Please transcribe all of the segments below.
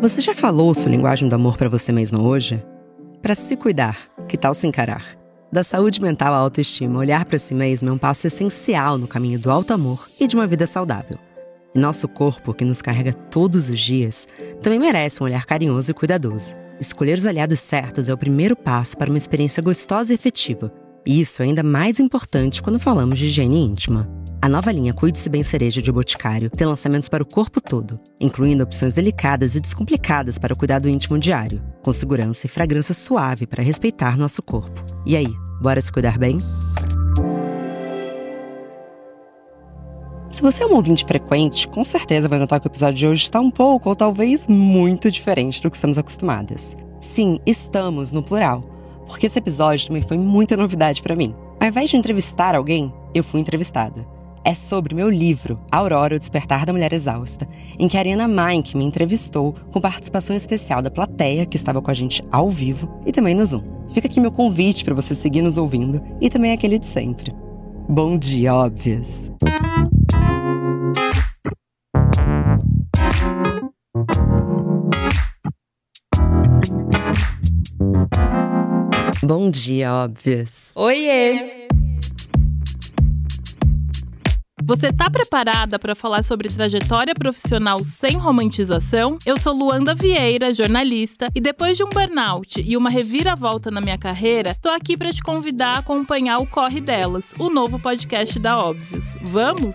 Você já falou sua linguagem do amor para você mesma hoje? Para se cuidar, que tal se encarar? Da saúde mental à autoestima, olhar para si mesmo é um passo essencial no caminho do alto amor e de uma vida saudável. E nosso corpo, que nos carrega todos os dias, também merece um olhar carinhoso e cuidadoso. Escolher os aliados certos é o primeiro passo para uma experiência gostosa e efetiva. E isso é ainda mais importante quando falamos de higiene íntima. A nova linha Cuide-se Bem Cereja de Boticário tem lançamentos para o corpo todo, incluindo opções delicadas e descomplicadas para o cuidado íntimo diário, com segurança e fragrância suave para respeitar nosso corpo. E aí, bora se cuidar bem? Se você é um ouvinte frequente, com certeza vai notar que o episódio de hoje está um pouco ou talvez muito diferente do que estamos acostumadas. Sim, estamos no plural, porque esse episódio também foi muita novidade para mim. Ao invés de entrevistar alguém, eu fui entrevistada é sobre meu livro, Aurora, o Despertar da Mulher Exausta, em que a Ariana Mike me entrevistou com participação especial da plateia, que estava com a gente ao vivo, e também no Zoom. Fica aqui meu convite para você seguir nos ouvindo e também aquele de sempre. Bom dia, óbvias! Bom dia, óbvias! Oiê! Você tá preparada para falar sobre trajetória profissional sem romantização? Eu sou Luanda Vieira, jornalista, e depois de um burnout e uma reviravolta na minha carreira, tô aqui para te convidar a acompanhar o Corre Delas, o novo podcast da Óbvios. Vamos?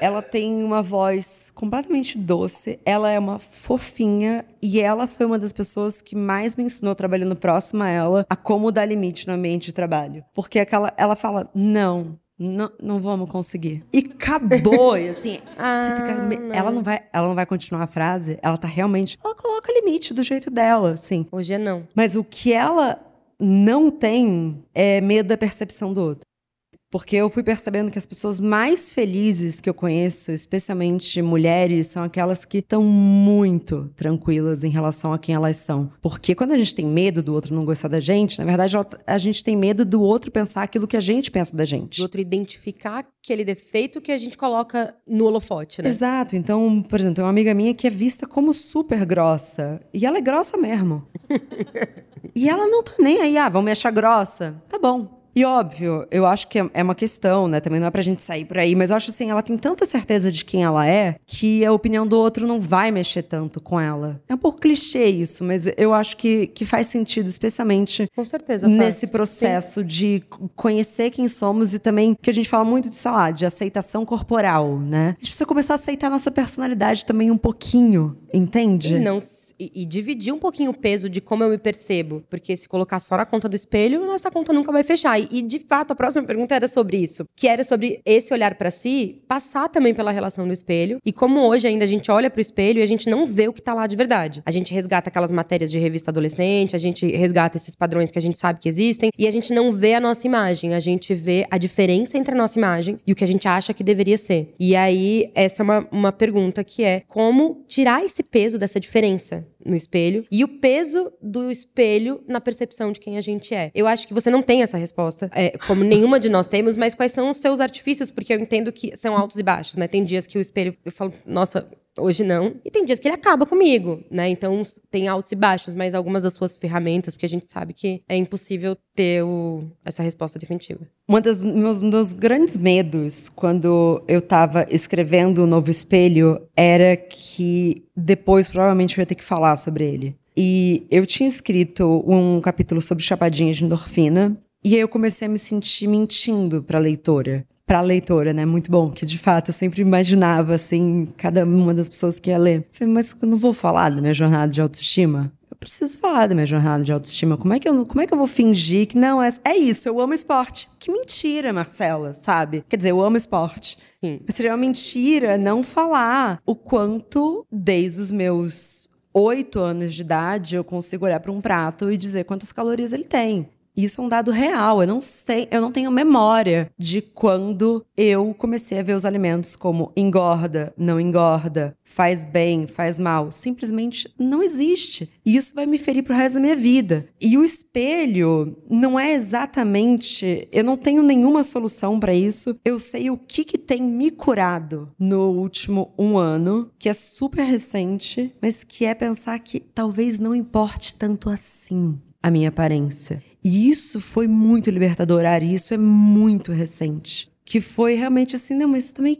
Ela tem uma voz completamente doce, ela é uma fofinha e ela foi uma das pessoas que mais me ensinou trabalhando próximo a ela a como dar limite no ambiente de trabalho. Porque aquela, ela fala: "Não, não, não vamos conseguir. E acabou. e assim, ah, você fica. Não. Ela não vai. Ela não vai continuar a frase. Ela tá realmente. Ela coloca limite do jeito dela, assim. Hoje é não. Mas o que ela não tem é medo da percepção do outro. Porque eu fui percebendo que as pessoas mais felizes que eu conheço, especialmente mulheres, são aquelas que estão muito tranquilas em relação a quem elas são. Porque quando a gente tem medo do outro não gostar da gente, na verdade a gente tem medo do outro pensar aquilo que a gente pensa da gente. Do outro identificar aquele defeito que a gente coloca no holofote, né? Exato. Então, por exemplo, tem uma amiga minha que é vista como super grossa. E ela é grossa mesmo. e ela não tá nem aí, ah, vão me achar grossa. Tá bom. E óbvio, eu acho que é, é uma questão, né? Também não é pra gente sair por aí, mas eu acho assim, ela tem tanta certeza de quem ela é que a opinião do outro não vai mexer tanto com ela. É um pouco clichê isso, mas eu acho que, que faz sentido, especialmente com certeza, nesse processo Sim. de conhecer quem somos e também que a gente fala muito de, sei lá, de aceitação corporal, né? A gente precisa começar a aceitar a nossa personalidade também um pouquinho, entende? E não e, e, dividir um pouquinho o peso de como eu me percebo. Porque se colocar só na conta do espelho, nossa conta nunca vai fechar. E, de fato, a próxima pergunta era sobre isso. Que era sobre esse olhar para si, passar também pela relação do espelho. E como hoje ainda a gente olha pro espelho e a gente não vê o que tá lá de verdade. A gente resgata aquelas matérias de revista adolescente, a gente resgata esses padrões que a gente sabe que existem. E a gente não vê a nossa imagem. A gente vê a diferença entre a nossa imagem e o que a gente acha que deveria ser. E aí, essa é uma, uma pergunta que é como tirar esse peso dessa diferença no espelho e o peso do espelho na percepção de quem a gente é. Eu acho que você não tem essa resposta, é, como nenhuma de nós temos, mas quais são os seus artifícios? Porque eu entendo que são altos e baixos, né? Tem dias que o espelho, eu falo, nossa, Hoje não. E tem dias que ele acaba comigo, né? Então tem altos e baixos, mas algumas das suas ferramentas, porque a gente sabe que é impossível ter o, essa resposta definitiva. Um dos meus, meus grandes medos quando eu estava escrevendo o Novo Espelho era que depois provavelmente eu ia ter que falar sobre ele. E eu tinha escrito um capítulo sobre chapadinha de endorfina, e aí eu comecei a me sentir mentindo para a leitora para a leitora, né? Muito bom, que de fato eu sempre imaginava, assim, cada uma das pessoas que ia ler. falei, mas eu não vou falar da minha jornada de autoestima? Eu preciso falar da minha jornada de autoestima. Como é que eu, como é que eu vou fingir que não é, é isso, eu amo esporte? Que mentira, Marcela, sabe? Quer dizer, eu amo esporte. Sim. Seria uma mentira não falar o quanto, desde os meus oito anos de idade, eu consigo olhar para um prato e dizer quantas calorias ele tem Isso é um dado real. Eu não sei, eu não tenho memória de quando eu comecei a ver os alimentos como engorda, não engorda, faz bem, faz mal. Simplesmente não existe. E isso vai me ferir pro resto da minha vida. E o espelho não é exatamente. Eu não tenho nenhuma solução para isso. Eu sei o que, que tem me curado no último um ano, que é super recente, mas que é pensar que talvez não importe tanto assim a minha aparência. E isso foi muito libertador, Ari, isso é muito recente. Que foi realmente assim, não, mas também.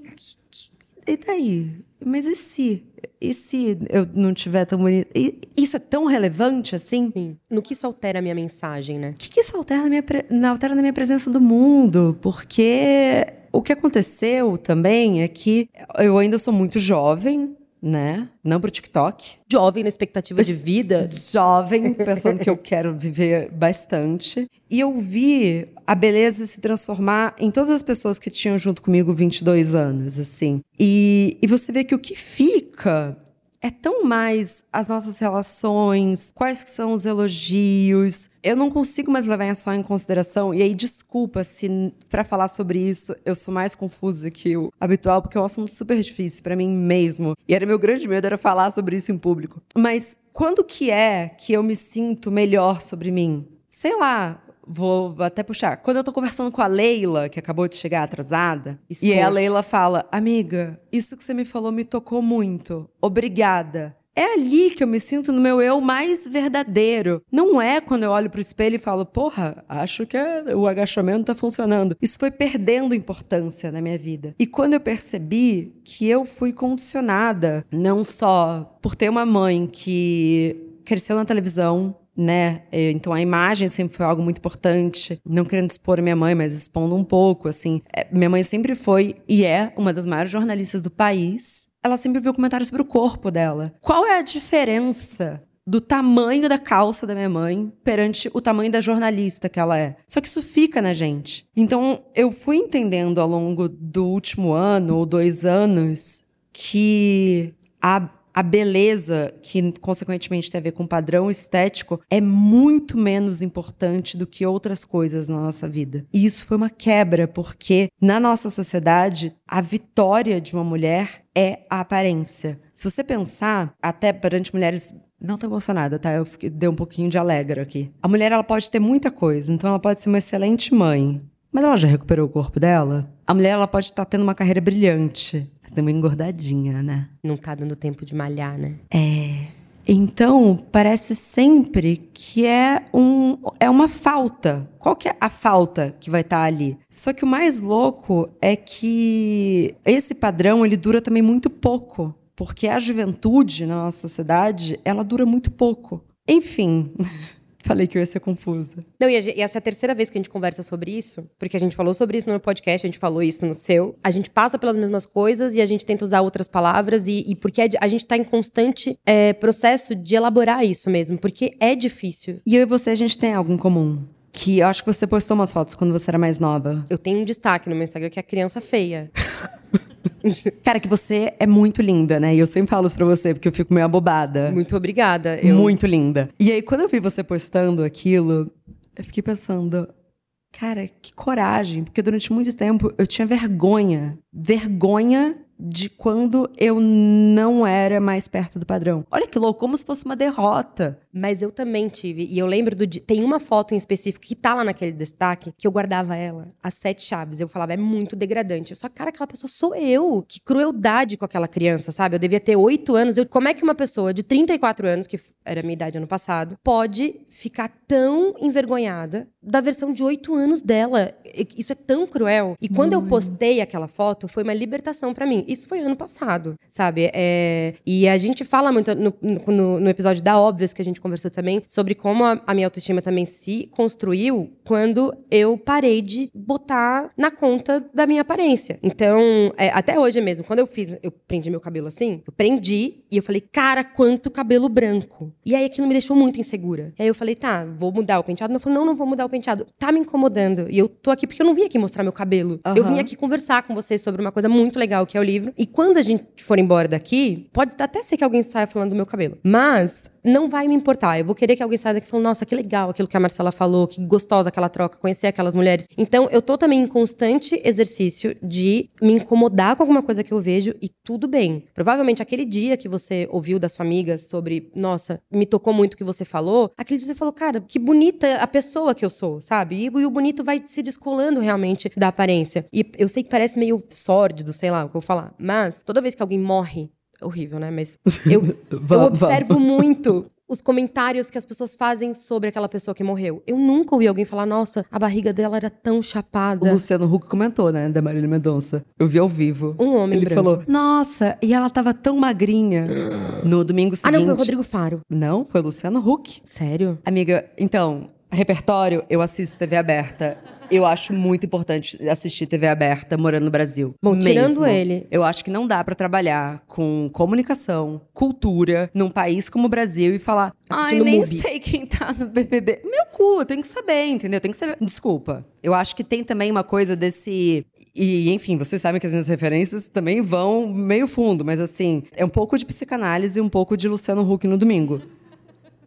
E daí? Mas e se? E se eu não tiver tão bonita? Isso é tão relevante assim? Sim. No que isso altera a minha mensagem, né? O que, que isso altera na, minha, altera na minha presença do mundo? Porque o que aconteceu também é que eu ainda sou muito jovem, né? Não pro TikTok. Jovem na expectativa de vida. Jovem, pensando que eu quero viver bastante. E eu vi a beleza se transformar em todas as pessoas que tinham junto comigo 22 anos, assim. E, e você vê que o que fica é tão mais as nossas relações, quais que são os elogios. Eu não consigo mais levar isso em consideração. E aí, desculpa se para falar sobre isso eu sou mais confusa que o habitual, porque é um assunto super difícil para mim mesmo. E era meu grande medo era falar sobre isso em público. Mas quando que é que eu me sinto melhor sobre mim? Sei lá, Vou até puxar. Quando eu tô conversando com a Leila, que acabou de chegar atrasada, e a Leila fala: Amiga, isso que você me falou me tocou muito. Obrigada. É ali que eu me sinto no meu eu mais verdadeiro. Não é quando eu olho pro espelho e falo, porra, acho que é, o agachamento tá funcionando. Isso foi perdendo importância na minha vida. E quando eu percebi que eu fui condicionada, não só por ter uma mãe que cresceu na televisão, né? Então a imagem sempre foi algo muito importante. Não querendo expor minha mãe, mas expondo um pouco, assim. É, minha mãe sempre foi e é uma das maiores jornalistas do país. Ela sempre viu comentários sobre o corpo dela. Qual é a diferença do tamanho da calça da minha mãe perante o tamanho da jornalista que ela é. Só que isso fica na gente. Então, eu fui entendendo ao longo do último ano ou dois anos que a a beleza, que consequentemente tem a ver com padrão estético, é muito menos importante do que outras coisas na nossa vida. E isso foi uma quebra, porque na nossa sociedade, a vitória de uma mulher é a aparência. Se você pensar, até perante mulheres não tô emocionada, tá? Eu fiquei, dei um pouquinho de alegre aqui. A mulher, ela pode ter muita coisa. Então, ela pode ser uma excelente mãe. Mas ela já recuperou o corpo dela? A mulher, ela pode estar tendo uma carreira brilhante. Tem uma engordadinha, né? Não tá dando tempo de malhar, né? É. Então, parece sempre que é, um, é uma falta. Qual que é a falta que vai estar tá ali? Só que o mais louco é que esse padrão ele dura também muito pouco, porque a juventude na nossa sociedade ela dura muito pouco. Enfim. Falei que eu ia ser confusa. Não, e, e, essa é a terceira vez que a gente conversa sobre isso, porque a gente falou sobre isso no meu podcast, a gente falou isso no seu. A gente passa pelas mesmas coisas e a gente tenta usar outras palavras, e, e porque a gente está em constante é, processo de elaborar isso mesmo, porque é difícil. E eu e você, a gente tem algo em comum. Que eu acho que você postou umas fotos quando você era mais nova. Eu tenho um destaque no meu Instagram que é a criança feia. Cara, que você é muito linda, né? E eu sempre falo isso pra você, porque eu fico meio abobada. Muito obrigada. Eu... Muito linda. E aí, quando eu vi você postando aquilo, eu fiquei pensando. Cara, que coragem, porque durante muito tempo eu tinha vergonha. Vergonha de quando eu não era mais perto do padrão. Olha que louco, como se fosse uma derrota. Mas eu também tive. E eu lembro do. Tem uma foto em específico que tá lá naquele destaque que eu guardava ela, as sete chaves. Eu falava, é muito degradante. Só, cara, aquela pessoa sou eu. Que crueldade com aquela criança, sabe? Eu devia ter oito anos. Eu, como é que uma pessoa de 34 anos, que era a minha idade ano passado, pode ficar tão envergonhada da versão de oito anos dela? Isso é tão cruel. E quando eu postei aquela foto, foi uma libertação para mim. Isso foi ano passado, sabe? É... E a gente fala muito no, no, no episódio da Óbvias que a gente conversou também sobre como a, a minha autoestima também se construiu quando eu parei de botar na conta da minha aparência. Então, é, até hoje mesmo, quando eu fiz, eu prendi meu cabelo assim, eu prendi e eu falei, cara, quanto cabelo branco. E aí aquilo me deixou muito insegura. E aí eu falei, tá, vou mudar o penteado. Não, falei, não, não vou mudar o penteado. Tá me incomodando. E eu tô aqui porque eu não vim aqui mostrar meu cabelo. Uhum. Eu vim aqui conversar com vocês sobre uma coisa muito legal que é o livro. E quando a gente for embora daqui, pode até ser que alguém saia falando do meu cabelo. Mas não vai me importar. Eu vou querer que alguém saia daqui falando, nossa, que legal aquilo que a Marcela falou, que gostosa aquela troca, conhecer aquelas mulheres. Então, eu tô também em constante exercício de me incomodar com alguma coisa que eu vejo e tudo bem. Provavelmente aquele dia que você ouviu da sua amiga sobre, nossa, me tocou muito o que você falou, aquele dia você falou, cara, que bonita a pessoa que eu sou, sabe? E, e o bonito vai se descolando realmente da aparência. E eu sei que parece meio sórdido, sei lá o que eu vou falar, mas toda vez que alguém morre, horrível, né? Mas eu, eu observo muito os comentários que as pessoas fazem sobre aquela pessoa que morreu. Eu nunca ouvi alguém falar, nossa, a barriga dela era tão chapada. O Luciano Huck comentou, né, da Marília Mendonça. Eu vi ao vivo. Um homem Ele branco. falou, nossa, e ela tava tão magrinha. No domingo Ah, seguinte... não, foi o Rodrigo Faro. Não, foi o Luciano Huck. Sério? Amiga, então, repertório, eu assisto TV aberta. Eu acho muito importante assistir TV aberta morando no Brasil. Bom, tirando Mesmo. ele. Eu acho que não dá pra trabalhar com comunicação, cultura, num país como o Brasil e falar. Ai, nem Mubi." sei quem tá no BBB. Meu cu, eu tenho que saber, entendeu? Tem que saber. Desculpa. Eu acho que tem também uma coisa desse. E, enfim, vocês sabem que as minhas referências também vão meio fundo, mas assim, é um pouco de psicanálise e um pouco de Luciano Huck no domingo.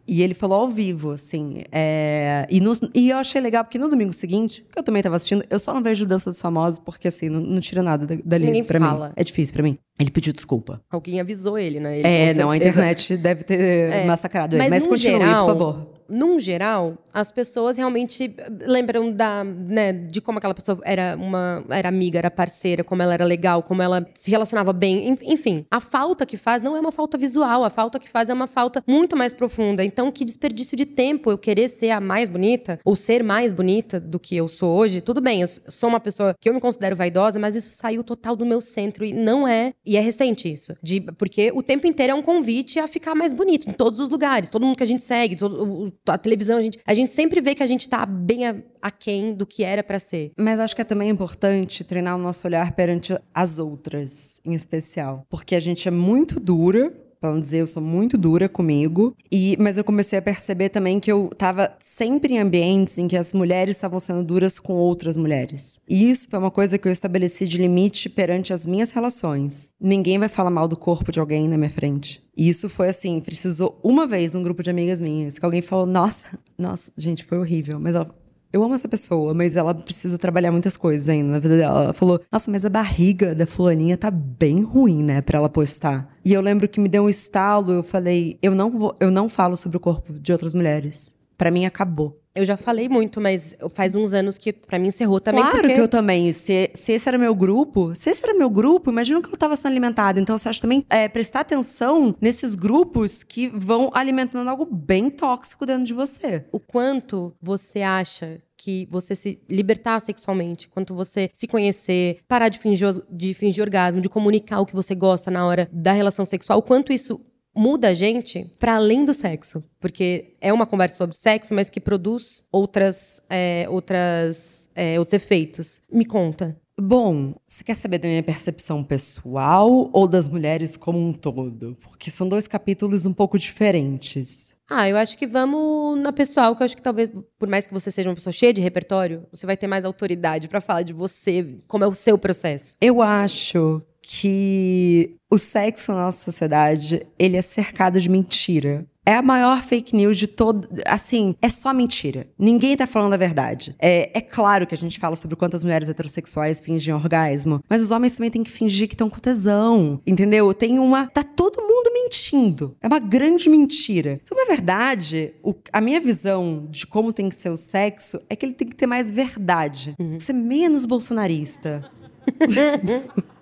E ele falou ao vivo, assim. é, E, no- e eu achei legal, porque no domingo seguinte, que eu também tava assistindo, eu só não vejo Dança dos Famosos, porque assim, não, não tira nada da- dali Ninguém pra fala. mim. É difícil pra mim. Ele pediu desculpa. Alguém avisou ele, né? Ele, é, não, a internet deve ter massacrado ele. Mas, Mas num continue, geral, por favor. Num geral, as pessoas realmente lembram da, né, de como aquela pessoa era uma era amiga, era parceira, como ela era legal, como ela se relacionava bem. Enf- Enfim, a falta que faz não é uma falta visual, a falta que faz é uma falta muito mais profunda. Então, que desperdício de tempo eu querer ser a mais bonita ou ser mais bonita do que eu sou hoje. Tudo bem, eu sou uma pessoa que eu me considero vaidosa, mas isso saiu total do meu centro e não é, e é recente isso, de porque o tempo inteiro é um convite a ficar mais bonito em todos os lugares, todo mundo que a gente segue, todo, a televisão, a gente, a gente sempre vê que a gente tá bem aquém do que era pra ser. Mas acho que é também importante treinar o nosso olhar perante as outras, em especial. Porque a gente é muito dura. Pra não dizer, eu sou muito dura comigo. E, mas eu comecei a perceber também que eu tava sempre em ambientes em que as mulheres estavam sendo duras com outras mulheres. E isso foi uma coisa que eu estabeleci de limite perante as minhas relações. Ninguém vai falar mal do corpo de alguém na minha frente. E isso foi assim, precisou uma vez um grupo de amigas minhas, que alguém falou, nossa, nossa, gente, foi horrível. Mas ela eu amo essa pessoa, mas ela precisa trabalhar muitas coisas ainda na vida dela. Ela falou: Nossa, mas a barriga da fulaninha tá bem ruim, né, pra ela postar. E eu lembro que me deu um estalo, eu falei: Eu não, vou, eu não falo sobre o corpo de outras mulheres. Pra mim acabou. Eu já falei muito, mas faz uns anos que pra mim encerrou também claro porque que eu também. Se, se esse era meu grupo, se esse era meu grupo, imagina que eu tava sendo alimentada. Então, você acha também é, prestar atenção nesses grupos que vão alimentando algo bem tóxico dentro de você. o quanto você acha que você se libertar sexualmente, quanto você se conhecer, parar de fingir, de fingir orgasmo, de comunicar o que você gosta na hora da relação sexual, o quanto isso muda a gente para além do sexo, porque é uma conversa sobre sexo, mas que produz outras, é, outras, é, outros efeitos. Me conta. Bom, você quer saber da minha percepção pessoal ou das mulheres como um todo? Porque são dois capítulos um pouco diferentes. Ah, eu acho que vamos na pessoal, que eu acho que talvez, por mais que você seja uma pessoa cheia de repertório, você vai ter mais autoridade para falar de você, como é o seu processo. Eu acho que o sexo na nossa sociedade, ele é cercado de mentira. É a maior fake news de todo. Assim, é só mentira. Ninguém tá falando a verdade. É, é claro que a gente fala sobre quantas mulheres heterossexuais fingem orgasmo, mas os homens também têm que fingir que estão com tesão. Entendeu? Tem uma. Tá todo mundo mentindo. É uma grande mentira. Então, na verdade, o- a minha visão de como tem que ser o sexo é que ele tem que ter mais verdade. Ser menos bolsonarista.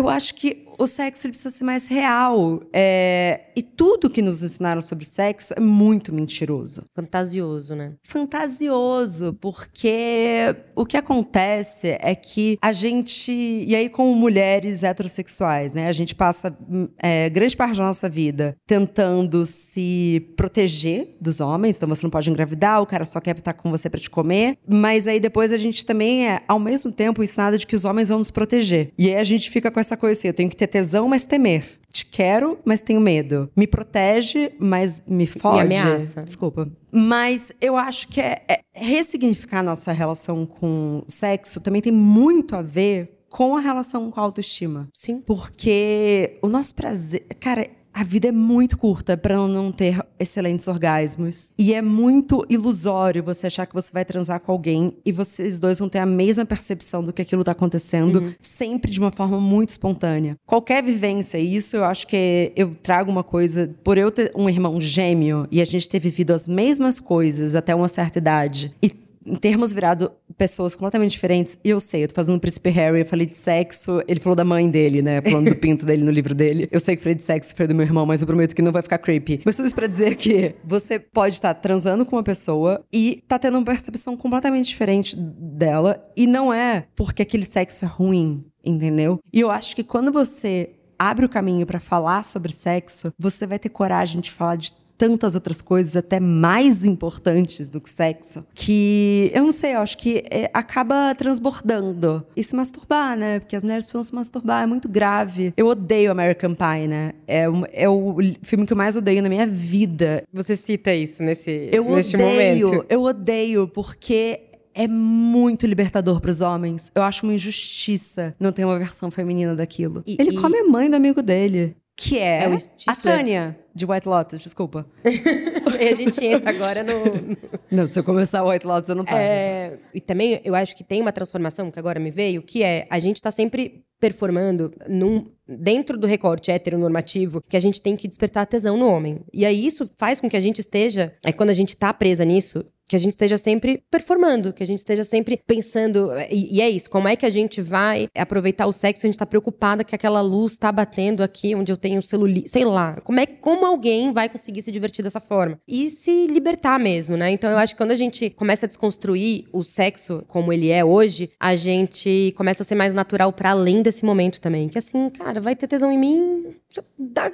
Eu acho que o sexo precisa ser mais real. É, E tudo que nos ensinaram sobre sexo é muito mentiroso. Fantasioso, né? Fantasioso, porque o que acontece é que a gente. E aí, como mulheres heterossexuais, né? A gente passa hum, é, grande parte da nossa vida tentando se proteger dos homens. Então, você não pode engravidar, o cara só quer estar com você pra te comer. Mas aí depois a gente também é, ao mesmo tempo, ensinada de que os homens vão nos proteger. E aí a gente fica com essa coisa assim: eu tenho que ter tesão, mas temer. Te quero, mas tenho medo. Me protege, mas me fode. ameaça. Desculpa. Mas eu acho que é, é ressignificar a nossa relação com sexo também tem muito a ver com a relação com a autoestima. Sim. Porque o nosso prazer. Cara, a vida é muito curta para não ter excelentes orgasmos. E é muito ilusório você achar que você vai transar com alguém e vocês dois vão ter a mesma percepção do que aquilo tá acontecendo, uhum. sempre de uma forma muito espontânea. Qualquer vivência, e isso eu acho que eu trago uma coisa, por eu ter um irmão gêmeo e a gente ter vivido as mesmas coisas até uma certa idade e termos virado pessoas completamente diferentes. E eu sei, eu tô fazendo o Príncipe Harry, eu falei de sexo, ele falou da mãe dele, né? Falando do pinto dele no livro dele. Eu sei que falei de sexo, falei do meu irmão, mas eu prometo que não vai ficar creepy. Mas tudo isso pra dizer que você pode estar transando com uma pessoa e tá tendo uma percepção completamente diferente dela. E não é porque aquele sexo é ruim, entendeu? E eu acho que quando você abre o caminho para falar sobre sexo, você vai ter coragem de falar de tantas outras coisas até mais importantes do que sexo, que eu não sei, eu acho que é, acaba transbordando. E se masturbar, né? Porque as mulheres precisam se masturbar, é muito grave. Eu odeio American Pie, né? É, é o filme que eu mais odeio na minha vida. Você cita isso nesse, eu neste odeio, momento. Eu odeio, porque é muito libertador para os homens. Eu acho uma injustiça não ter uma versão feminina daquilo. E, Ele e... come a mãe do amigo dele. Que é, é a Tânia, de White Lotus, desculpa. e a gente entra agora no. Não, se eu começar White Lotus, eu não paro. É, e também eu acho que tem uma transformação que agora me veio, que é a gente tá sempre performando num, dentro do recorte heteronormativo que a gente tem que despertar tesão no homem. E aí isso faz com que a gente esteja. É quando a gente tá presa nisso, que a gente esteja sempre performando, que a gente esteja sempre pensando. E, e é isso, como é que a gente vai aproveitar o sexo se a gente está preocupada que aquela luz está batendo aqui onde eu tenho celulite, sei lá. Como é como alguém vai conseguir se divertir dessa forma? E se libertar mesmo, né? Então eu acho que quando a gente começa a desconstruir o sexo como ele é hoje, a gente começa a ser mais natural para além desse momento também. Que assim, cara, vai ter tesão em mim,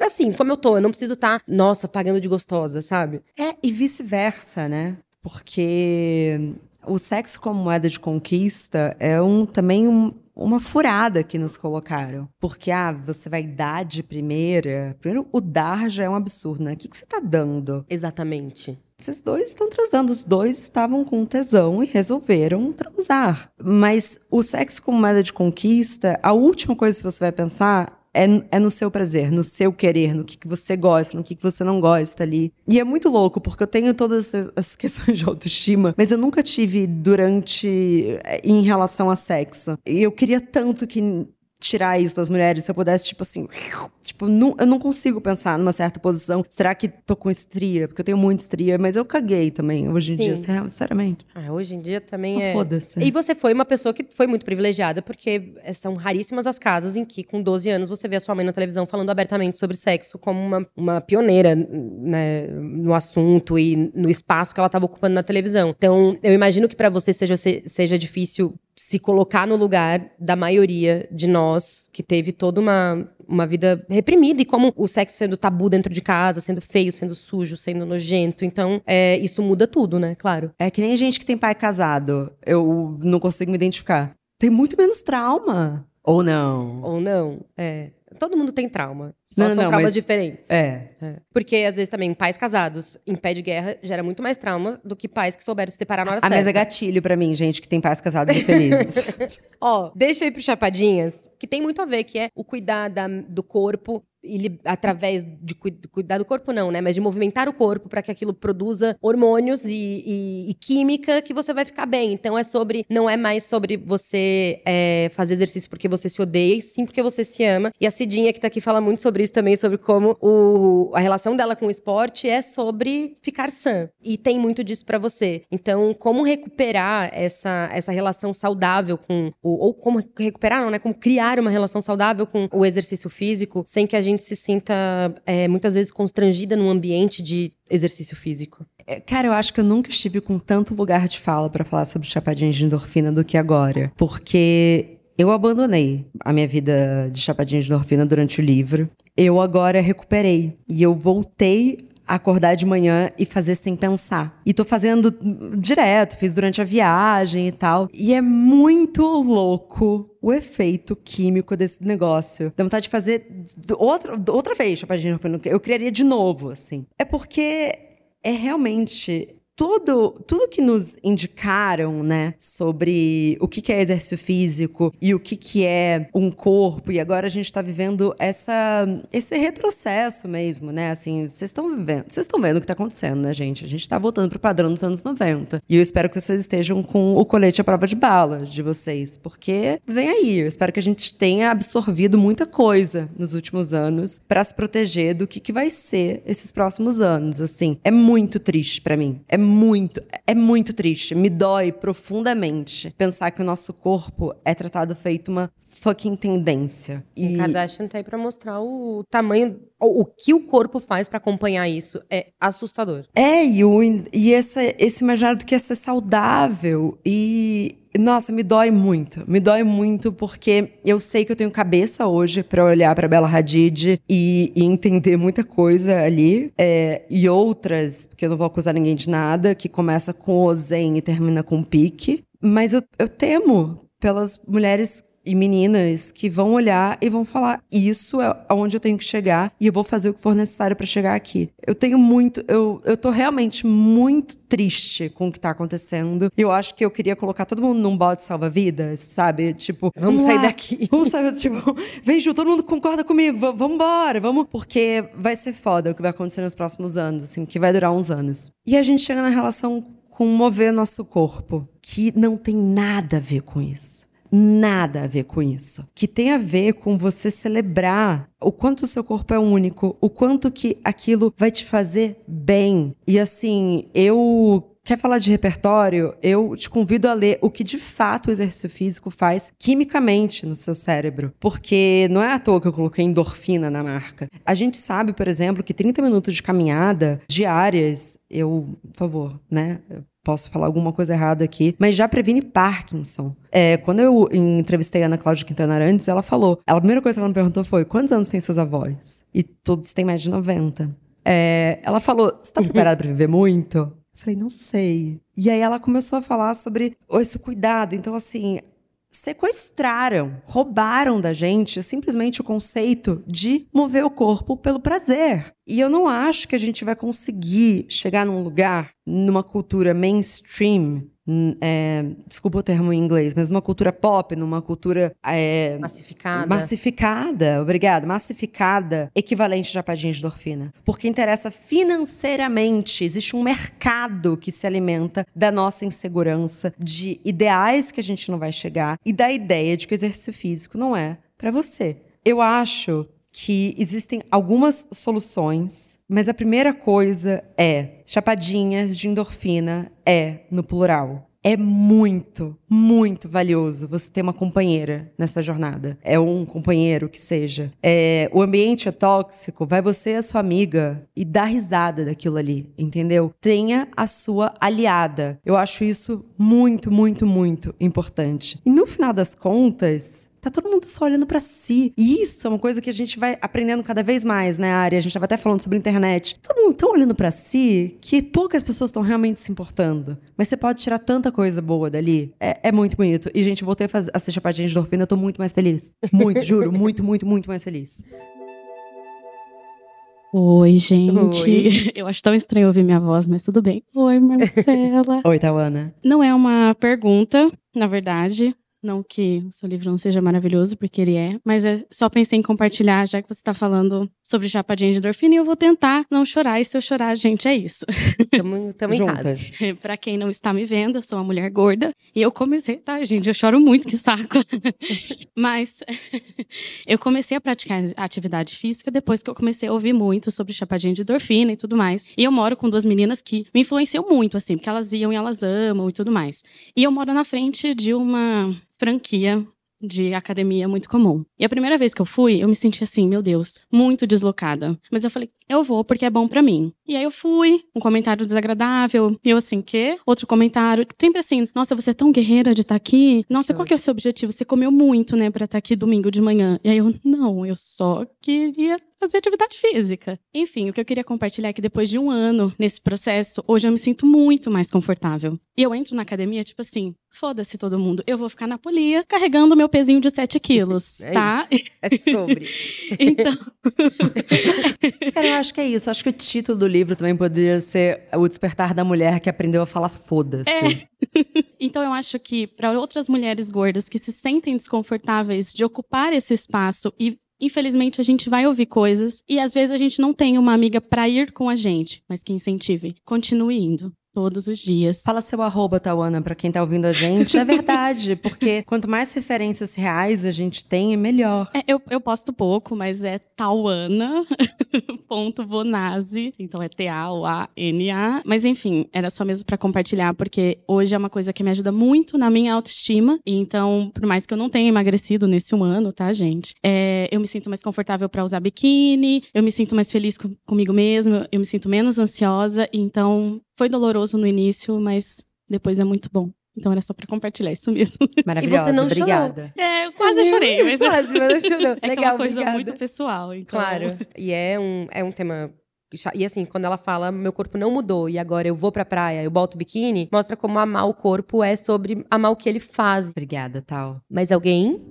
assim, como eu tô. Eu não preciso estar, tá, nossa, pagando de gostosa, sabe? É, e vice-versa, né? Porque o sexo como moeda de conquista é um, também um, uma furada que nos colocaram. Porque, ah, você vai dar de primeira. Primeiro, o dar já é um absurdo, né? O que, que você tá dando? Exatamente. Esses dois estão transando, os dois estavam com tesão e resolveram transar. Mas o sexo como moeda de conquista, a última coisa que você vai pensar é, é no seu prazer, no seu querer, no que, que você gosta, no que, que você não gosta ali. E é muito louco, porque eu tenho todas essas questões de autoestima, mas eu nunca tive durante. em relação a sexo. E eu queria tanto que tirar isso das mulheres, se eu pudesse, tipo assim, tipo, não, eu não consigo pensar numa certa posição. Será que tô com estria? Porque eu tenho muita estria, mas eu caguei também, hoje em Sim. dia, sinceramente. Ah, hoje em dia também é. Foda-se. E você foi uma pessoa que foi muito privilegiada, porque são raríssimas as casas em que, com 12 anos, você vê a sua mãe na televisão falando abertamente sobre sexo como uma, uma pioneira né, no assunto e no espaço que ela estava ocupando na televisão. Então, eu imagino que para você seja, seja difícil se colocar no lugar da maioria de nós que teve toda uma, uma vida reprimida e como o sexo sendo tabu dentro de casa, sendo feio, sendo sujo, sendo nojento. Então, é, isso muda tudo, né? Claro. É que nem gente que tem pai casado. Eu não consigo me identificar. Tem muito menos trauma. Ou não. Ou não, é. Todo mundo tem trauma. Só não, são não, traumas diferentes. É. é. Porque, às vezes, também, pais casados em pé de guerra gera muito mais trauma do que pais que souberam se separar na hora ah, certa. Mas é gatilho para mim, gente, que tem pais casados e felizes. Ó, deixa eu ir pro Chapadinhas, que tem muito a ver, que é o cuidar da, do corpo ele, através de cuidar do corpo, não, né? Mas de movimentar o corpo para que aquilo produza hormônios e, e, e, química que você vai ficar bem. Então é sobre. Não é mais sobre você é, fazer exercício porque você se odeia, e sim porque você se ama. E a Cidinha, que tá aqui, fala muito sobre isso também, sobre como o, a relação dela com o esporte é sobre ficar sã. E tem muito disso para você. Então, como recuperar essa, essa relação saudável com. O, ou como recuperar, não, né? Como criar uma relação saudável com o exercício físico sem que a gente gente se sinta é, muitas vezes constrangida num ambiente de exercício físico. É, cara, eu acho que eu nunca estive com tanto lugar de fala para falar sobre chapadinha de endorfina do que agora. Porque eu abandonei a minha vida de chapadinha de endorfina durante o livro. Eu agora recuperei. E eu voltei acordar de manhã e fazer sem pensar. E tô fazendo direto, fiz durante a viagem e tal. E é muito louco o efeito químico desse negócio. Dá vontade de fazer outra, outra vez, chapadinha. Eu criaria de novo, assim. É porque é realmente tudo, tudo que nos indicaram, né, sobre o que, que é exercício físico e o que, que é um corpo, e agora a gente está vivendo essa, esse retrocesso mesmo, né? Assim, vocês estão vivendo, vocês estão vendo o que está acontecendo, né, gente? A gente está voltando pro padrão dos anos 90. E eu espero que vocês estejam com o colete à prova de bala de vocês, porque vem aí. Eu espero que a gente tenha absorvido muita coisa nos últimos anos para se proteger do que, que vai ser esses próximos anos. Assim, é muito triste para mim. É muito, é muito triste. Me dói profundamente pensar que o nosso corpo é tratado feito uma fucking tendência. E a Kardashian tá aí pra mostrar o tamanho, o, o que o corpo faz para acompanhar isso. É assustador. É, e, o, e esse, esse imaginário do que é ser saudável e nossa, me dói muito. Me dói muito porque eu sei que eu tenho cabeça hoje para olhar para Bela Hadid e, e, entender muita coisa ali. É, e outras, porque eu não vou acusar ninguém de nada, que começa com o zen e termina com pique. Mas eu, eu temo pelas mulheres e meninas que vão olhar e vão falar: Isso é aonde eu tenho que chegar e eu vou fazer o que for necessário para chegar aqui. Eu tenho muito, eu, eu tô realmente muito triste com o que tá acontecendo. Eu acho que eu queria colocar todo mundo num balde salva-vidas, sabe? Tipo, vamos, vamos sair daqui. Vamos sair, tipo, vem Ju, todo mundo concorda comigo, vamos embora, vamos. Porque vai ser foda o que vai acontecer nos próximos anos, assim, que vai durar uns anos. E a gente chega na relação com mover nosso corpo, que não tem nada a ver com isso nada a ver com isso. Que tem a ver com você celebrar o quanto o seu corpo é único, o quanto que aquilo vai te fazer bem. E assim, eu Quer falar de repertório? Eu te convido a ler o que de fato o exercício físico faz quimicamente no seu cérebro. Porque não é à toa que eu coloquei endorfina na marca. A gente sabe, por exemplo, que 30 minutos de caminhada diárias, eu, por favor, né? Posso falar alguma coisa errada aqui, mas já previne Parkinson. É, quando eu entrevistei a Ana Cláudia Quintana antes, ela falou. A primeira coisa que ela me perguntou foi: quantos anos tem seus avós? E todos têm mais de 90. É, ela falou: você tá preparada para viver muito? Eu falei, não sei. E aí ela começou a falar sobre esse cuidado. Então, assim, sequestraram, roubaram da gente simplesmente o conceito de mover o corpo pelo prazer. E eu não acho que a gente vai conseguir chegar num lugar, numa cultura mainstream, é, desculpa o termo em inglês, mas uma cultura pop, numa cultura é, massificada. Massificada, obrigada, massificada, equivalente a chapadinha de endorfina. Porque interessa financeiramente, existe um mercado que se alimenta da nossa insegurança, de ideais que a gente não vai chegar e da ideia de que o exercício físico não é para você. Eu acho que existem algumas soluções, mas a primeira coisa é chapadinhas de endorfina é no plural. É muito, muito valioso você ter uma companheira nessa jornada. É um companheiro que seja. É, o ambiente é tóxico, vai você e a sua amiga e dá risada daquilo ali, entendeu? Tenha a sua aliada. Eu acho isso muito, muito, muito importante. E no final das contas, Tá todo mundo só olhando para si. E isso é uma coisa que a gente vai aprendendo cada vez mais, né, Ari? A gente estava até falando sobre internet. Todo mundo tão olhando para si que poucas pessoas estão realmente se importando. Mas você pode tirar tanta coisa boa dali. É, é muito bonito. E, gente, voltei a, fazer, a ser chapadinha de endorfina, eu tô muito mais feliz. Muito, juro, muito, muito, muito mais feliz. Oi, gente. Oi. Eu acho tão estranho ouvir minha voz, mas tudo bem. Oi, Marcela. Oi, Tawana. Não é uma pergunta, na verdade. Não que o seu livro não seja maravilhoso, porque ele é, mas é, só pensei em compartilhar, já que você está falando sobre chapadinha de endorfina, e eu vou tentar não chorar, e se eu chorar, gente, é isso. Tamo, tamo em casa. pra quem não está me vendo, eu sou uma mulher gorda, e eu comecei, tá, gente, eu choro muito, que saco. mas eu comecei a praticar atividade física depois que eu comecei a ouvir muito sobre chapadinha de endorfina e tudo mais. E eu moro com duas meninas que me influenciam muito, assim, porque elas iam e elas amam e tudo mais. E eu moro na frente de uma franquia de academia muito comum. E a primeira vez que eu fui, eu me senti assim, meu Deus, muito deslocada. Mas eu falei, eu vou porque é bom para mim. E aí eu fui, um comentário desagradável, e eu assim, quê? Outro comentário, sempre assim, nossa, você é tão guerreira de estar tá aqui. Nossa, qual que é o seu objetivo? Você comeu muito, né, para estar tá aqui domingo de manhã. E aí eu, não, eu só queria fazer atividade física. Enfim, o que eu queria compartilhar é que depois de um ano nesse processo, hoje eu me sinto muito mais confortável. E eu entro na academia, tipo assim, foda-se todo mundo. Eu vou ficar na polia carregando meu pezinho de 7 quilos, é tá? Isso. É sobre. então. Cara, eu acho que é isso. Acho que o título do livro também poderia ser O Despertar da Mulher que Aprendeu a Falar Foda-se. É. então eu acho que para outras mulheres gordas que se sentem desconfortáveis de ocupar esse espaço e Infelizmente, a gente vai ouvir coisas e às vezes a gente não tem uma amiga para ir com a gente, mas que incentive. Continue indo todos os dias. Fala seu arroba, Tawana, pra quem tá ouvindo a gente. É verdade, porque quanto mais referências reais a gente tem, é melhor. É, eu, eu posto pouco, mas é Tauana.bonazzi. Então é T-A-U-A-N-A. Mas enfim, era só mesmo para compartilhar, porque hoje é uma coisa que me ajuda muito na minha autoestima. Então, por mais que eu não tenha emagrecido nesse um ano, tá, gente? É, eu me sinto mais confortável para usar biquíni, eu me sinto mais feliz com, comigo mesma, eu me sinto menos ansiosa. Então, foi doloroso no início, mas depois é muito bom. Então era só para compartilhar isso mesmo. Maravilhosa, e você não obrigada. Chorou. É, eu quase chorei, mas quase, mas não chorou. É, Legal, é uma coisa obrigada. muito pessoal, então. Claro. E é um, é um tema e assim, quando ela fala, meu corpo não mudou e agora eu vou pra praia, eu boto biquíni, mostra como amar o corpo é sobre amar o que ele faz. Obrigada, tal. Mais alguém?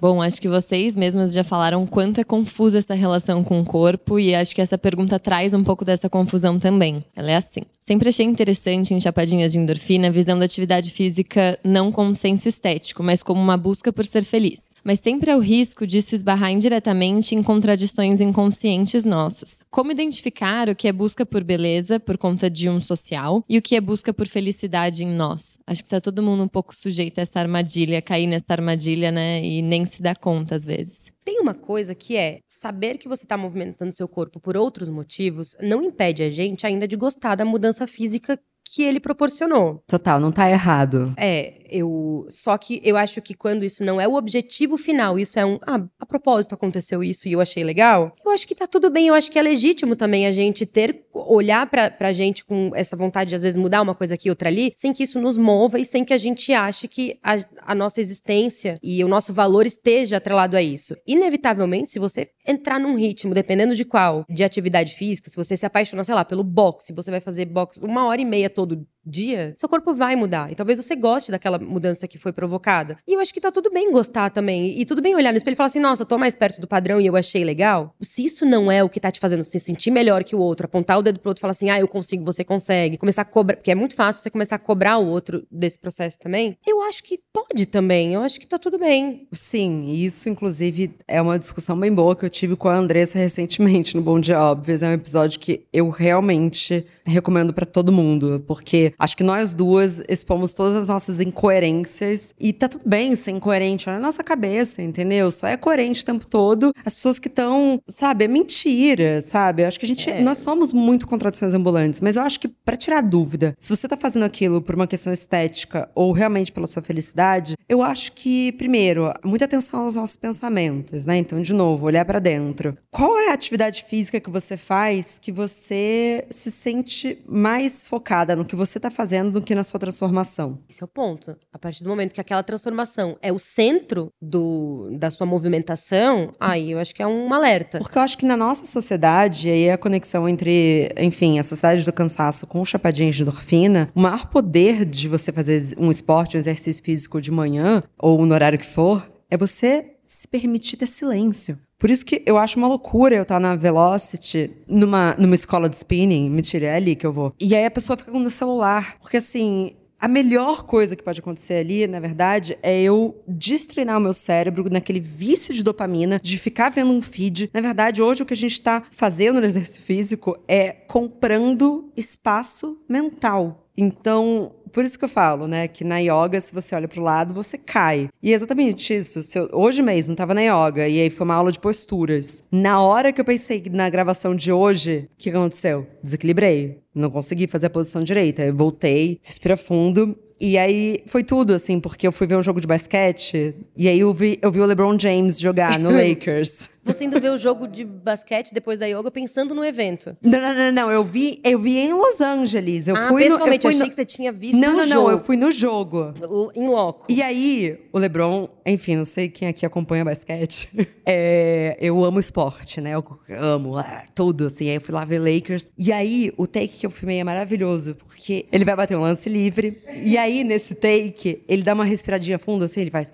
Bom, acho que vocês mesmas já falaram quanto é confusa essa relação com o corpo e acho que essa pergunta traz um pouco dessa confusão também. Ela é assim. Sempre achei interessante em Chapadinhas de Endorfina a visão da atividade física não como senso estético, mas como uma busca por ser feliz mas sempre há o risco disso esbarrar indiretamente em contradições inconscientes nossas. Como identificar o que é busca por beleza por conta de um social e o que é busca por felicidade em nós? Acho que tá todo mundo um pouco sujeito a essa armadilha, cair nessa armadilha, né? E nem se dá conta às vezes. Tem uma coisa que é saber que você está movimentando seu corpo por outros motivos não impede a gente ainda de gostar da mudança física que ele proporcionou. Total, não tá errado. É, eu. Só que eu acho que quando isso não é o objetivo final, isso é um. Ah, a propósito aconteceu isso e eu achei legal. Eu acho que tá tudo bem. Eu acho que é legítimo também a gente ter. Olhar pra, pra gente com essa vontade de às vezes mudar uma coisa aqui, outra ali, sem que isso nos mova e sem que a gente ache que a, a nossa existência e o nosso valor esteja atrelado a isso. Inevitavelmente, se você entrar num ritmo, dependendo de qual, de atividade física, se você se apaixonar, sei lá, pelo boxe, você vai fazer boxe uma hora e meia todo dia, seu corpo vai mudar. E talvez você goste daquela mudança que foi provocada. E eu acho que tá tudo bem gostar também. E tudo bem olhar no espelho e falar assim: nossa, tô mais perto do padrão e eu achei legal. Se isso não é o que tá te fazendo se sentir melhor que o outro, apontar o dedo pro outro e falar assim: ah, eu consigo, você consegue. Começar a cobrar. Porque é muito fácil você começar a cobrar o outro desse processo também. Eu acho que pode também. Eu acho que tá tudo bem. Sim, isso, inclusive, é uma discussão bem boa que eu tive com a Andressa recentemente no Bom Dia Óbvios. É um episódio que eu realmente recomendo para todo mundo, porque acho que nós duas expomos todas as nossas incoerências e tá tudo bem ser incoerente, olha a nossa cabeça, entendeu? Só é coerente o tempo todo. As pessoas que estão, sabe, é mentira, sabe? Eu acho que a gente, é. nós somos muito contradições ambulantes, mas eu acho que para tirar dúvida, se você tá fazendo aquilo por uma questão estética ou realmente pela sua felicidade, eu acho que primeiro, muita atenção aos nossos pensamentos, né? Então, de novo, olhar para dentro. Qual é a atividade física que você faz que você se sente mais focada no que você tá fazendo do que na sua transformação? Esse é o ponto. A partir do momento que aquela transformação é o centro do, da sua movimentação, aí eu acho que é um alerta. Porque eu acho que na nossa sociedade, aí a conexão entre, enfim, a sociedade do cansaço com o chapadinho de endorfina, o maior poder de você fazer um esporte, um exercício físico de manhã, ou no horário que for, é você se permitir ter silêncio. Por isso que eu acho uma loucura eu estar na Velocity, numa, numa escola de spinning, mentira, é ali que eu vou. E aí a pessoa fica com o celular. Porque assim, a melhor coisa que pode acontecer ali, na verdade, é eu destreinar o meu cérebro naquele vício de dopamina, de ficar vendo um feed. Na verdade, hoje o que a gente está fazendo no exercício físico é comprando espaço mental. Então, por isso que eu falo, né, que na yoga, se você olha para o lado, você cai. E é exatamente isso. Eu, hoje mesmo, estava na yoga, e aí foi uma aula de posturas. Na hora que eu pensei na gravação de hoje, o que aconteceu? Desequilibrei. Não consegui fazer a posição direita. Eu voltei, respira fundo e aí foi tudo, assim, porque eu fui ver um jogo de basquete e aí eu vi, eu vi o LeBron James jogar no Lakers. Você indo ver o jogo de basquete depois da yoga pensando no evento? Não, não, não, não. Eu vi, eu vi em Los Angeles. Eu ah, fui pessoalmente, no, eu, fui eu achei no... que você tinha visto não, no não, jogo. Não, não, eu fui no jogo. Em loco. E aí, o LeBron, enfim, não sei quem aqui acompanha basquete. É, eu amo esporte, né? Eu amo ah, tudo, assim. Aí eu fui lá ver Lakers. E aí, o take que eu filmei é maravilhoso, porque ele vai bater um lance livre. E aí, nesse take, ele dá uma respiradinha fundo, assim, ele faz.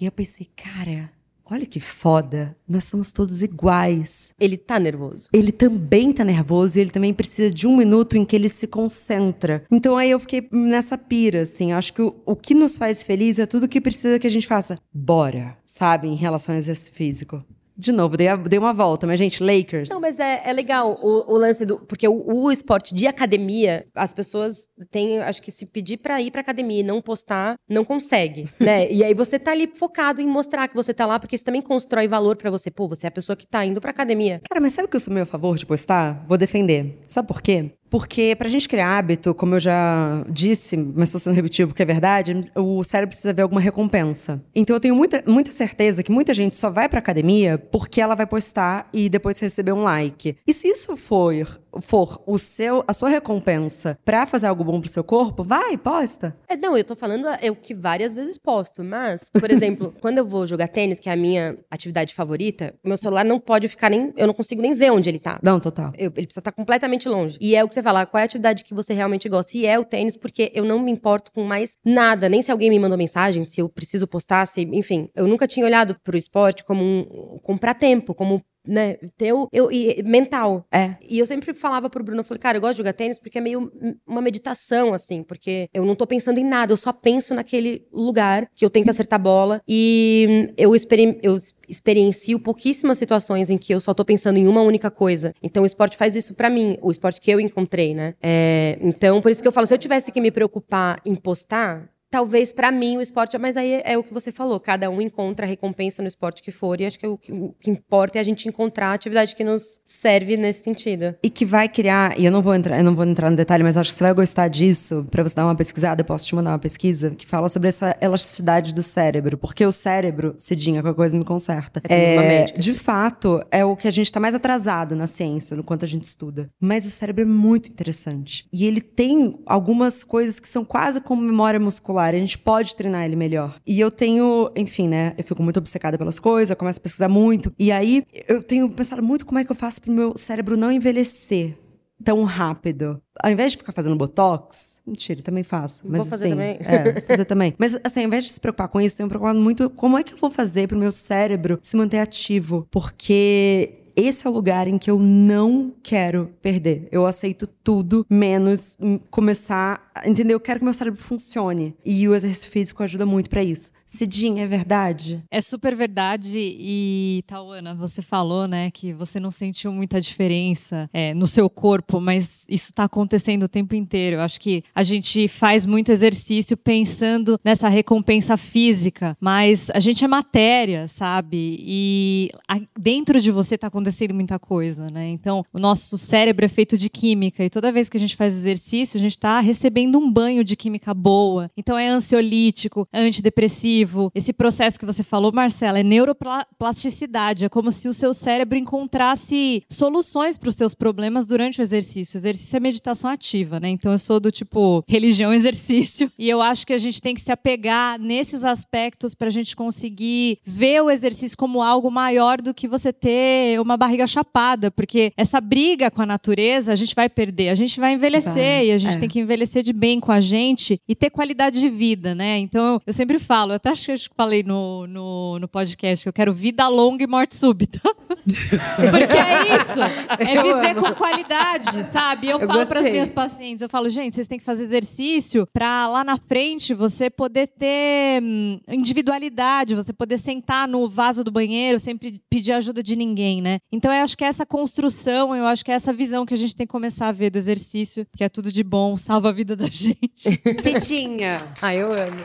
E eu pensei, cara olha que foda, nós somos todos iguais. Ele tá nervoso. Ele também tá nervoso e ele também precisa de um minuto em que ele se concentra. Então aí eu fiquei nessa pira, assim. Acho que o, o que nos faz feliz é tudo que precisa que a gente faça. Bora, sabe? Em relação ao exercício físico. De novo, dei, a- dei uma volta, mas, gente, Lakers. Não, mas é, é legal o, o lance do. Porque o, o esporte de academia, as pessoas têm, acho que se pedir pra ir pra academia e não postar, não consegue, né? E aí você tá ali focado em mostrar que você tá lá, porque isso também constrói valor pra você. Pô, você é a pessoa que tá indo pra academia. Cara, mas sabe o que eu sou meio a favor de postar? Vou defender. Sabe por quê? Porque pra gente criar hábito, como eu já disse, mas estou sendo repetitivo porque é verdade, o cérebro precisa ver alguma recompensa. Então eu tenho muita, muita certeza que muita gente só vai pra academia porque ela vai postar e depois receber um like. E se isso for, for o seu, a sua recompensa pra fazer algo bom pro seu corpo, vai, posta. É, não, eu tô falando é o que várias vezes posto, mas, por exemplo, quando eu vou jogar tênis, que é a minha atividade favorita, meu celular não pode ficar nem. Eu não consigo nem ver onde ele tá. Não, total. Eu- ele precisa estar completamente longe. E é o que você fala, qual é a atividade que você realmente gosta? E é o tênis, porque eu não me importo com mais nada, nem se alguém me mandou mensagem, se eu preciso postar, se, enfim. Eu nunca tinha olhado pro esporte como um, comprar tempo, como né, ter o, eu, e- mental. É. E eu sempre falava pro Bruno, eu falei, cara, eu gosto de jogar tênis porque é meio uma meditação, assim, porque eu não tô pensando em nada, eu só penso naquele lugar que eu tenho que acertar a bola. E eu, experi eu experiencio pouquíssimas situações em que eu só tô pensando em uma única coisa. Então o esporte faz isso pra mim, o esporte que eu encontrei, né? É, então, por isso que eu falo, se eu tivesse que me preocupar em postar. Talvez pra mim o esporte, mas aí é o que você falou, cada um encontra a recompensa no esporte que for, e acho que o que, o que importa é a gente encontrar a atividade que nos serve nesse sentido. E que vai criar, e eu não vou entrar, eu não vou entrar no detalhe, mas acho que você vai gostar disso, pra você dar uma pesquisada, eu posso te mandar uma pesquisa que fala sobre essa elasticidade do cérebro, porque o cérebro, Cidinha, qualquer coisa me conserta. É, médica. de fato, é o que a gente tá mais atrasado na ciência, no quanto a gente estuda. Mas o cérebro é muito interessante. E ele tem algumas coisas que são quase como memória muscular, a gente pode treinar ele melhor. E eu tenho, enfim, né, eu fico muito obcecada pelas coisas, começo a pesquisar muito, e aí eu tenho pensado muito como é que eu faço pro meu cérebro não envelhecer tão rápido. Ao invés de ficar fazendo botox, mentira, também faço. Mas Vou fazer assim, também. É, vou fazer também. Mas assim, ao invés de se preocupar com isso, eu tenho me preocupado muito como é que eu vou fazer pro meu cérebro se manter ativo, porque esse é o lugar em que eu não quero perder. Eu aceito tudo, menos hum, começar. Entendeu? Eu quero que meu cérebro funcione. E o exercício físico ajuda muito pra isso. Cidinha, é verdade? É super verdade. E, Tauana, você falou, né, que você não sentiu muita diferença é, no seu corpo, mas isso está acontecendo o tempo inteiro. Eu acho que a gente faz muito exercício pensando nessa recompensa física, mas a gente é matéria, sabe? E dentro de você está acontecendo muita coisa, né? Então, o nosso cérebro é feito de química e toda vez que a gente faz exercício, a gente está recebendo um banho de química boa. Então, é ansiolítico, é antidepressivo. Esse processo que você falou, Marcela, é neuroplasticidade. É como se o seu cérebro encontrasse soluções para os seus problemas durante o exercício. O exercício é meditação ativa, né? Então, eu sou do tipo religião exercício. E eu acho que a gente tem que se apegar nesses aspectos para a gente conseguir ver o exercício como algo maior do que você ter uma barriga chapada, porque essa briga com a natureza a gente vai perder, a gente vai envelhecer Vai, e a gente é. tem que envelhecer de bem com a gente e ter qualidade de vida, né? Então eu sempre falo, até acho que eu falei no, no, no podcast que eu quero vida longa e morte súbita. Porque é isso. É viver com qualidade, sabe? Eu, Eu falo para as minhas pacientes, eu falo, gente, vocês têm que fazer exercício para lá na frente você poder ter hum, individualidade, você poder sentar no vaso do banheiro sem pe- pedir ajuda de ninguém, né? Então eu acho que é essa construção, eu acho que é essa visão que a gente tem que começar a ver do exercício, que é tudo de bom, salva a vida da gente. Cidinha! Ah, eu amo.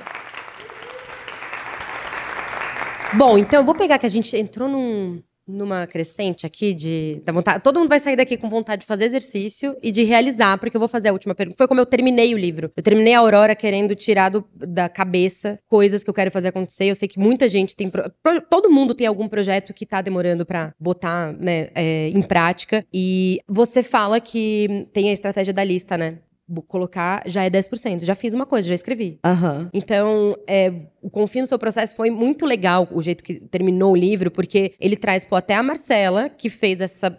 Bom, então eu vou pegar que a gente entrou num, numa crescente aqui de da vontade. Todo mundo vai sair daqui com vontade de fazer exercício e de realizar, porque eu vou fazer a última pergunta. Foi como eu terminei o livro. Eu terminei a Aurora querendo tirar do- da cabeça coisas que eu quero fazer acontecer. Eu sei que muita gente tem. pro- todo mundo tem algum projeto que tá demorando pra botar né, é, em prática. E você fala que tem a estratégia da lista, né? Colocar já é 10%. Já fiz uma coisa, já escrevi. Aham. Então, é, o Confio no Seu Processo foi muito legal, o jeito que terminou o livro, porque ele traz pô, até a Marcela, que fez essa,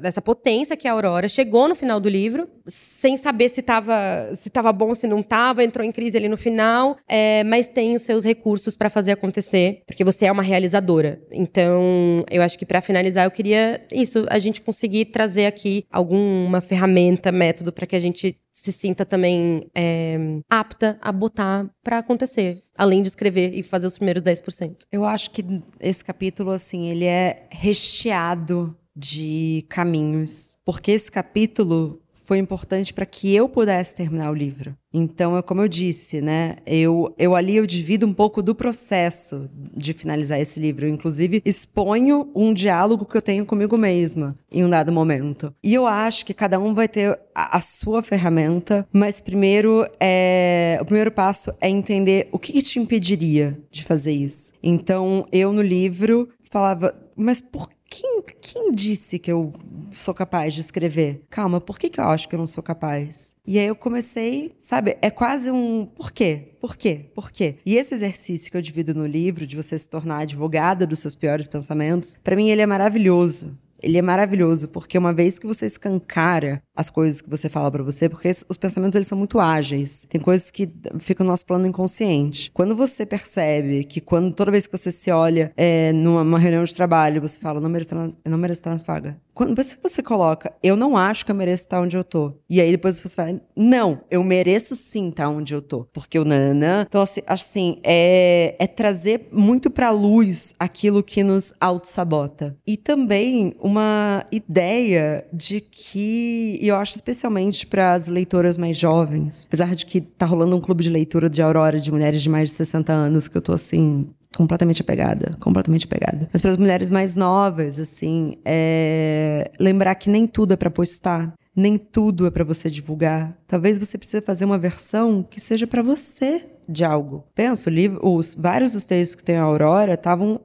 dessa potência que é a Aurora, chegou no final do livro, sem saber se estava se tava bom, se não estava, entrou em crise ali no final, é, mas tem os seus recursos para fazer acontecer, porque você é uma realizadora. Então, eu acho que para finalizar, eu queria isso, a gente conseguir trazer aqui alguma ferramenta, método, para que a gente se sinta também é, apta a botar para acontecer, além de escrever e fazer os primeiros 10%. Eu acho que esse capítulo, assim, ele é recheado de caminhos. Porque esse capítulo foi importante para que eu pudesse terminar o livro. Então, é como eu disse, né? Eu, eu ali eu divido um pouco do processo de finalizar esse livro. Eu, inclusive, exponho um diálogo que eu tenho comigo mesma em um dado momento. E eu acho que cada um vai ter a, a sua ferramenta, mas primeiro é o primeiro passo é entender o que, que te impediria de fazer isso. Então, eu no livro falava, mas por quem, quem disse que eu sou capaz de escrever? Calma, por que, que eu acho que eu não sou capaz? E aí eu comecei, sabe, é quase um por quê? Por quê? Por quê? E esse exercício que eu divido no livro, de você se tornar advogada dos seus piores pensamentos, para mim ele é maravilhoso. Ele é maravilhoso, porque uma vez que você escancara as coisas que você fala para você, porque os pensamentos eles são muito ágeis. Tem coisas que ficam no nosso plano inconsciente. Quando você percebe que quando toda vez que você se olha é, numa reunião de trabalho, você fala, não mereço, não mereço estar nessa vaga. Quando você coloca, eu não acho que eu mereço estar onde eu tô. E aí depois você fala, não, eu mereço sim estar onde eu tô. Porque o nananã. Então, assim, assim é, é trazer muito pra luz aquilo que nos auto-sabota. E também uma ideia de que, eu acho especialmente para as leitoras mais jovens, apesar de que tá rolando um clube de leitura de Aurora de mulheres de mais de 60 anos, que eu tô assim, completamente apegada, completamente apegada. Mas para as mulheres mais novas, assim, é lembrar que nem tudo é para postar, nem tudo é para você divulgar. Talvez você precise fazer uma versão que seja para você de algo. Penso, os vários dos textos que tem a Aurora estavam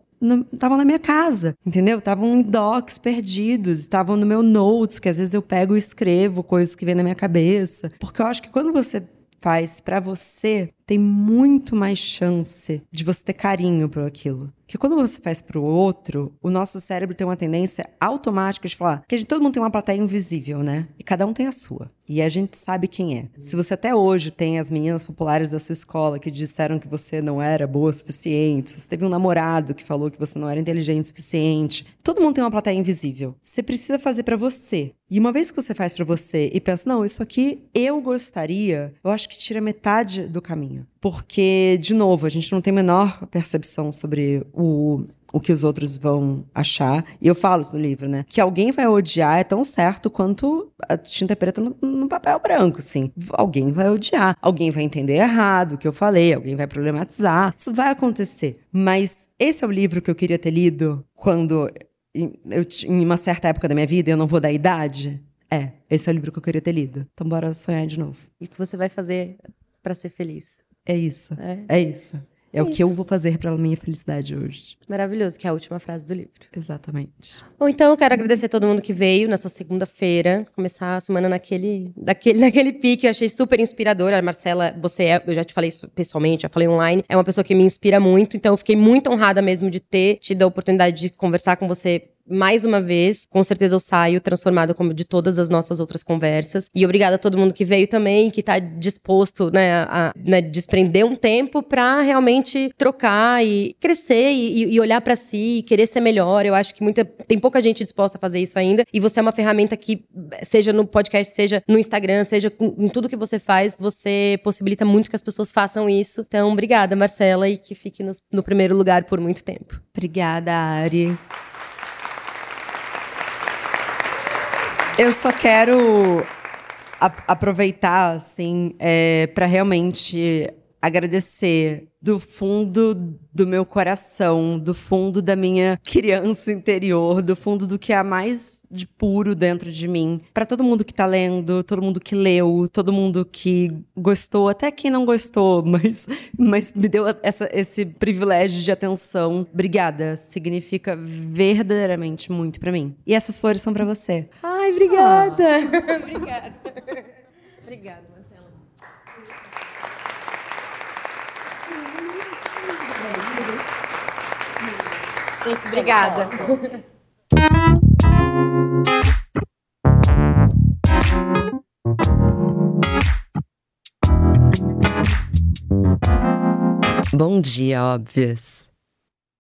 estavam na minha casa, entendeu? Estavam em docs perdidos, estavam no meu notes, que às vezes eu pego e escrevo coisas que vêm na minha cabeça. Porque eu acho que quando você faz para você, tem muito mais chance de você ter carinho por aquilo. Porque quando você faz pro outro, o nosso cérebro tem uma tendência automática de falar que todo mundo tem uma plateia invisível, né? E cada um tem a sua. E a gente sabe quem é. Se você até hoje tem as meninas populares da sua escola que disseram que você não era boa o suficiente, se você teve um namorado que falou que você não era inteligente o suficiente, todo mundo tem uma plateia invisível. Você precisa fazer para você. E uma vez que você faz para você e pensa, não, isso aqui eu gostaria, eu acho que tira metade do caminho. Porque, de novo, a gente não tem a menor percepção sobre o o que os outros vão achar. E eu falo isso no livro, né? Que alguém vai odiar é tão certo quanto a tinta preta no, no, papel branco, assim. Alguém vai odiar, alguém vai entender errado o que eu falei, alguém vai problematizar. Isso vai acontecer. Mas esse é o livro que eu queria ter lido quando eu, em uma certa época da minha vida, eu não vou dar idade. É, esse é o livro que eu queria ter lido. Então bora sonhar de novo. E o que você vai fazer para ser feliz? É isso. É, é isso. É, é o que eu vou fazer pela minha felicidade hoje. Maravilhoso, que é a última frase do livro. Exatamente. Bom, então eu quero agradecer a todo mundo que veio nessa segunda-feira, começar a semana naquele, daquele, naquele pique. Eu achei super inspirador. A Marcela, você é, eu já te falei isso pessoalmente, já falei online, é uma pessoa que me inspira muito, então eu fiquei muito honrada mesmo de ter tido a oportunidade de conversar com você mais uma vez, com certeza eu saio transformada como de todas as nossas outras conversas. E obrigada a todo mundo que veio também, que está disposto, né, a né, desprender um tempo para realmente trocar e crescer e, e olhar para si e querer ser melhor. Eu acho que muita, tem pouca gente disposta a fazer isso ainda. E você é uma ferramenta que, seja no podcast, seja no Instagram, seja em tudo que você faz, você possibilita muito que as pessoas façam isso. Então, obrigada, Marcela, e que fique no, no primeiro lugar por muito tempo. Obrigada, Ari. Eu só quero aproveitar, assim, é, para realmente agradecer do fundo do meu coração, do fundo da minha criança interior, do fundo do que há mais de puro dentro de mim. Para todo mundo que tá lendo, todo mundo que leu, todo mundo que gostou, até quem não gostou, mas, mas me deu essa, esse privilégio de atenção. Obrigada. Significa verdadeiramente muito para mim. E essas flores são para você. Ai, obrigada. Ah. obrigada. obrigada, Gente, obrigada. Bom dia, óbvias.